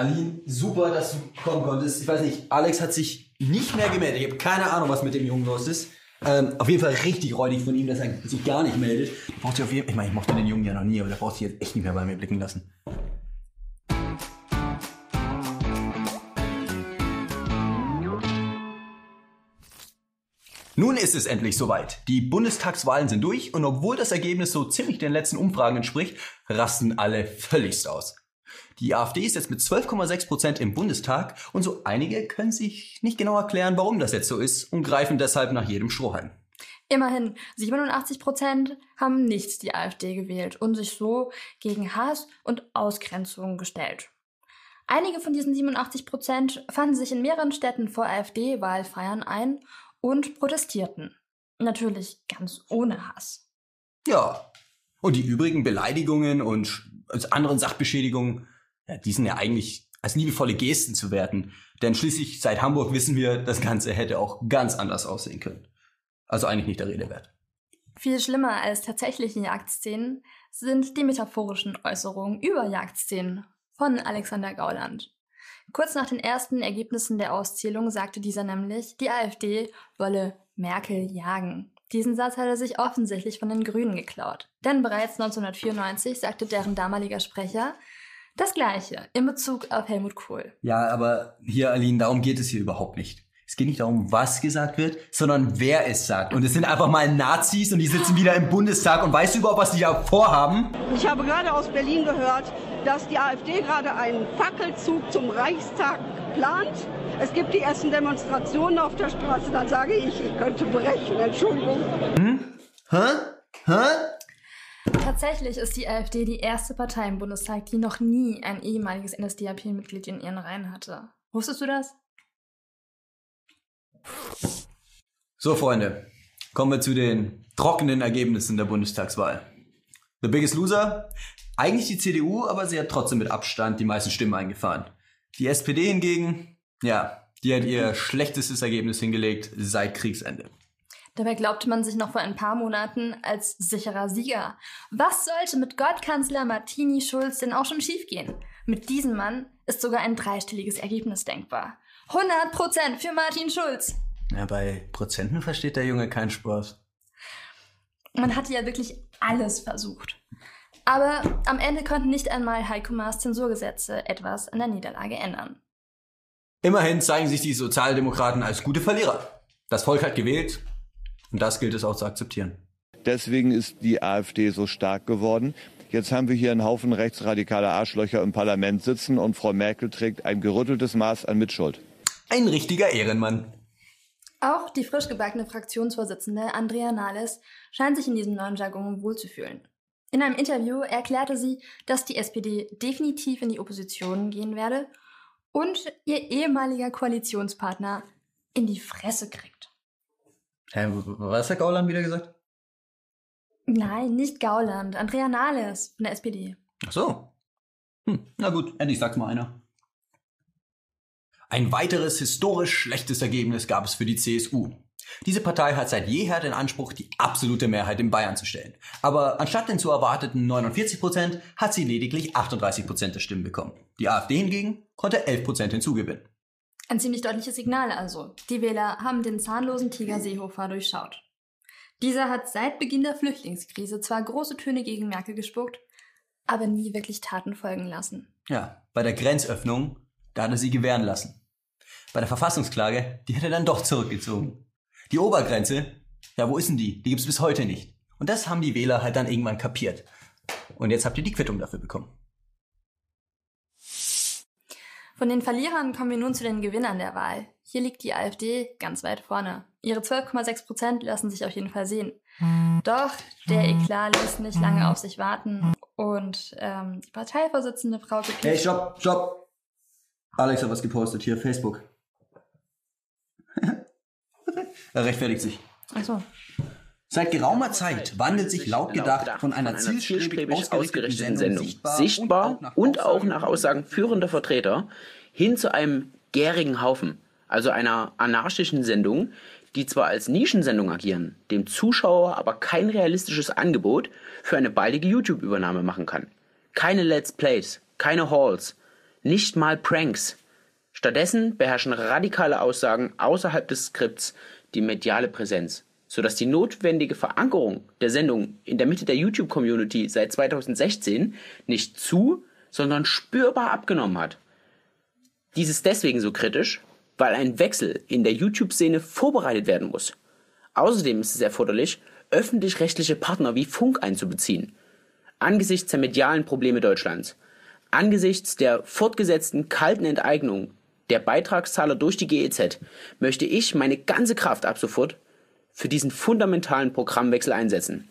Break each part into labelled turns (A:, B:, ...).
A: Aline, super, dass du kommen konntest. Ich weiß nicht, Alex hat sich nicht mehr gemeldet. Ich habe keine Ahnung, was mit dem Jungen los ist. Ähm, auf jeden Fall richtig räudig von ihm, dass er sich gar nicht meldet. Braucht auf jeden Ich meine, ich mochte den Jungen ja noch nie, aber der braucht sich jetzt echt nicht mehr bei mir blicken lassen. Nun ist es endlich soweit. Die Bundestagswahlen sind durch und obwohl das Ergebnis so ziemlich den letzten Umfragen entspricht, rasten alle völligst aus. Die AfD ist jetzt mit 12,6 Prozent im Bundestag und so einige können sich nicht genau erklären, warum das jetzt so ist und greifen deshalb nach jedem Strohhalm.
B: Immerhin, 87 Prozent haben nicht die AfD gewählt und sich so gegen Hass und Ausgrenzung gestellt. Einige von diesen 87 Prozent fanden sich in mehreren Städten vor AfD-Wahlfeiern ein und protestierten. Natürlich ganz ohne Hass.
A: Ja. Und die übrigen Beleidigungen und anderen Sachbeschädigungen, die sind ja eigentlich als liebevolle Gesten zu werten. Denn schließlich seit Hamburg wissen wir, das Ganze hätte auch ganz anders aussehen können. Also eigentlich nicht der Rede wert.
B: Viel schlimmer als tatsächliche Jagdszenen sind die metaphorischen Äußerungen über Jagdszenen von Alexander Gauland. Kurz nach den ersten Ergebnissen der Auszählung sagte dieser nämlich, die AfD wolle Merkel jagen. Diesen Satz hat er sich offensichtlich von den Grünen geklaut. Denn bereits 1994 sagte deren damaliger Sprecher das Gleiche in Bezug auf Helmut Kohl.
A: Ja, aber hier, Aline, darum geht es hier überhaupt nicht. Es geht nicht darum, was gesagt wird, sondern wer es sagt. Und es sind einfach mal Nazis und die sitzen wieder im Bundestag und weißt du überhaupt, was die da vorhaben?
C: Ich habe gerade aus Berlin gehört, dass die AfD gerade einen Fackelzug zum Reichstag plant. Es gibt die ersten Demonstrationen auf der Straße. Dann sage ich, ich könnte brechen. Entschuldigung.
A: Hm? Hä? Hä?
B: Tatsächlich ist die AfD die erste Partei im Bundestag, die noch nie ein ehemaliges NSDAP-Mitglied in ihren Reihen hatte. Wusstest du das?
A: So, Freunde, kommen wir zu den trockenen Ergebnissen der Bundestagswahl. The Biggest Loser? Eigentlich die CDU, aber sie hat trotzdem mit Abstand die meisten Stimmen eingefahren. Die SPD hingegen, ja, die hat ihr schlechtestes Ergebnis hingelegt seit Kriegsende.
B: Dabei glaubte man sich noch vor ein paar Monaten als sicherer Sieger. Was sollte mit Gottkanzler Martini Schulz denn auch schon schiefgehen? Mit diesem Mann ist sogar ein dreistelliges Ergebnis denkbar. 100 Prozent für Martin Schulz.
A: Ja, bei Prozenten versteht der Junge keinen Spaß.
B: Man hatte ja wirklich alles versucht. Aber am Ende konnten nicht einmal Heiko Maas Zensurgesetze etwas an der Niederlage ändern.
A: Immerhin zeigen sich die Sozialdemokraten als gute Verlierer. Das Volk hat gewählt und das gilt es auch zu akzeptieren.
D: Deswegen ist die AfD so stark geworden. Jetzt haben wir hier einen Haufen rechtsradikaler Arschlöcher im Parlament sitzen und Frau Merkel trägt ein gerütteltes Maß an Mitschuld.
A: Ein richtiger Ehrenmann.
B: Auch die frisch gebackene Fraktionsvorsitzende Andrea Nahles scheint sich in diesem neuen Jargon wohlzufühlen. In einem Interview erklärte sie, dass die SPD definitiv in die Opposition gehen werde und ihr ehemaliger Koalitionspartner in die Fresse kriegt.
A: Hä, was hat Gauland wieder gesagt?
B: Nein, nicht Gauland, Andrea Nahles von der SPD.
A: Ach so. Hm, na gut, endlich sagt's mal einer. Ein weiteres historisch schlechtes Ergebnis gab es für die CSU. Diese Partei hat seit jeher den Anspruch, die absolute Mehrheit in Bayern zu stellen. Aber anstatt den zu erwarteten 49 Prozent hat sie lediglich 38 Prozent der Stimmen bekommen. Die AfD hingegen konnte 11 Prozent hinzugewinnen.
B: Ein ziemlich deutliches Signal also. Die Wähler haben den zahnlosen Tiger Seehofer durchschaut. Dieser hat seit Beginn der Flüchtlingskrise zwar große Töne gegen Merkel gespuckt, aber nie wirklich Taten folgen lassen.
A: Ja, bei der Grenzöffnung, da hat er sie gewähren lassen. Bei der Verfassungsklage, die hat er dann doch zurückgezogen. Die Obergrenze, ja, wo ist denn die? Die gibt's bis heute nicht. Und das haben die Wähler halt dann irgendwann kapiert. Und jetzt habt ihr die Quittung dafür bekommen.
B: Von den Verlierern kommen wir nun zu den Gewinnern der Wahl. Hier liegt die AfD ganz weit vorne. Ihre 12,6 Prozent lassen sich auf jeden Fall sehen. Doch der Eklat ließ nicht lange auf sich warten und ähm, die Parteivorsitzende Frau
A: Hey, stopp, stopp! Alex hat was gepostet hier, Facebook. er rechtfertigt sich.
B: Achso.
A: Seit geraumer Zeit wandelt sich laut gedacht von einer zielstrebig ausgerichteten Sendung
E: sichtbar und auch nach Aussagen führender Vertreter hin zu einem gärigen Haufen, also einer anarchischen Sendung, die zwar als Nischensendung agieren, dem Zuschauer aber kein realistisches Angebot für eine baldige YouTube-Übernahme machen kann. Keine Let's Plays, keine Halls, Nicht mal Pranks. Stattdessen beherrschen radikale Aussagen außerhalb des Skripts die mediale Präsenz, sodass die notwendige Verankerung der Sendung in der Mitte der YouTube-Community seit 2016 nicht zu, sondern spürbar abgenommen hat. Dies ist deswegen so kritisch, weil ein Wechsel in der YouTube-Szene vorbereitet werden muss. Außerdem ist es erforderlich, öffentlich-rechtliche Partner wie Funk einzubeziehen. Angesichts der medialen Probleme Deutschlands, angesichts der fortgesetzten kalten Enteignung der Beitragszahler durch die GEZ, möchte ich meine ganze Kraft ab sofort für diesen fundamentalen Programmwechsel einsetzen.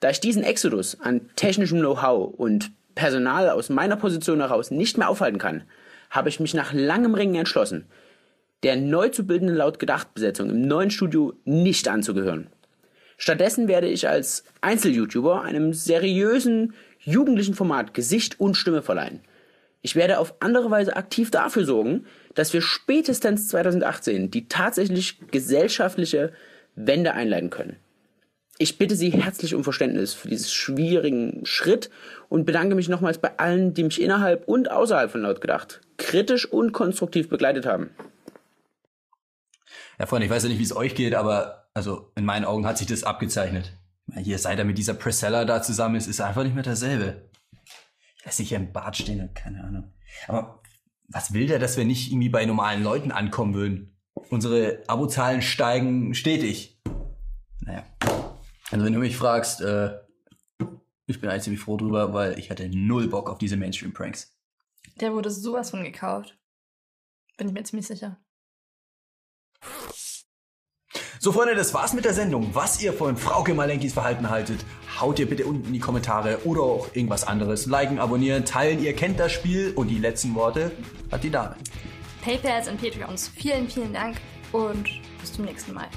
E: Da ich diesen Exodus an technischem Know-how und Personal aus meiner Position heraus nicht mehr aufhalten kann, habe ich mich nach langem Ringen entschlossen, der neu zu bildenden laut Gedacht-Besetzung im neuen Studio nicht anzugehören. Stattdessen werde ich als Einzel-YouTuber einem seriösen, jugendlichen Format Gesicht und Stimme verleihen. Ich werde auf andere Weise aktiv dafür sorgen, dass wir spätestens 2018 die tatsächlich gesellschaftliche Wende einleiten können. Ich bitte Sie herzlich um Verständnis für diesen schwierigen Schritt und bedanke mich nochmals bei allen, die mich innerhalb und außerhalb von Laut gedacht kritisch und konstruktiv begleitet haben.
A: Ja, Freunde, ich weiß ja nicht, wie es euch geht, aber also in meinen Augen hat sich das abgezeichnet. Hier, seit er mit dieser Priscilla da zusammen ist, ist einfach nicht mehr derselbe. Ich lässt sich hier im Bad stehen, keine Ahnung. Aber was will der, dass wir nicht irgendwie bei normalen Leuten ankommen würden? Unsere Abozahlen steigen stetig. Naja. Also wenn du mich fragst, äh, ich bin eigentlich ziemlich froh drüber, weil ich hatte null Bock auf diese Mainstream-Pranks.
B: Der wurde sowas von gekauft. Bin ich mir ziemlich sicher.
A: So, Freunde, das war's mit der Sendung. Was ihr von Frauke Malenkis Verhalten haltet, haut ihr bitte unten in die Kommentare oder auch irgendwas anderes. Liken, abonnieren, teilen. Ihr kennt das Spiel und die letzten Worte hat die Dame.
B: PayPals und Patreons, vielen, vielen Dank und bis zum nächsten Mal.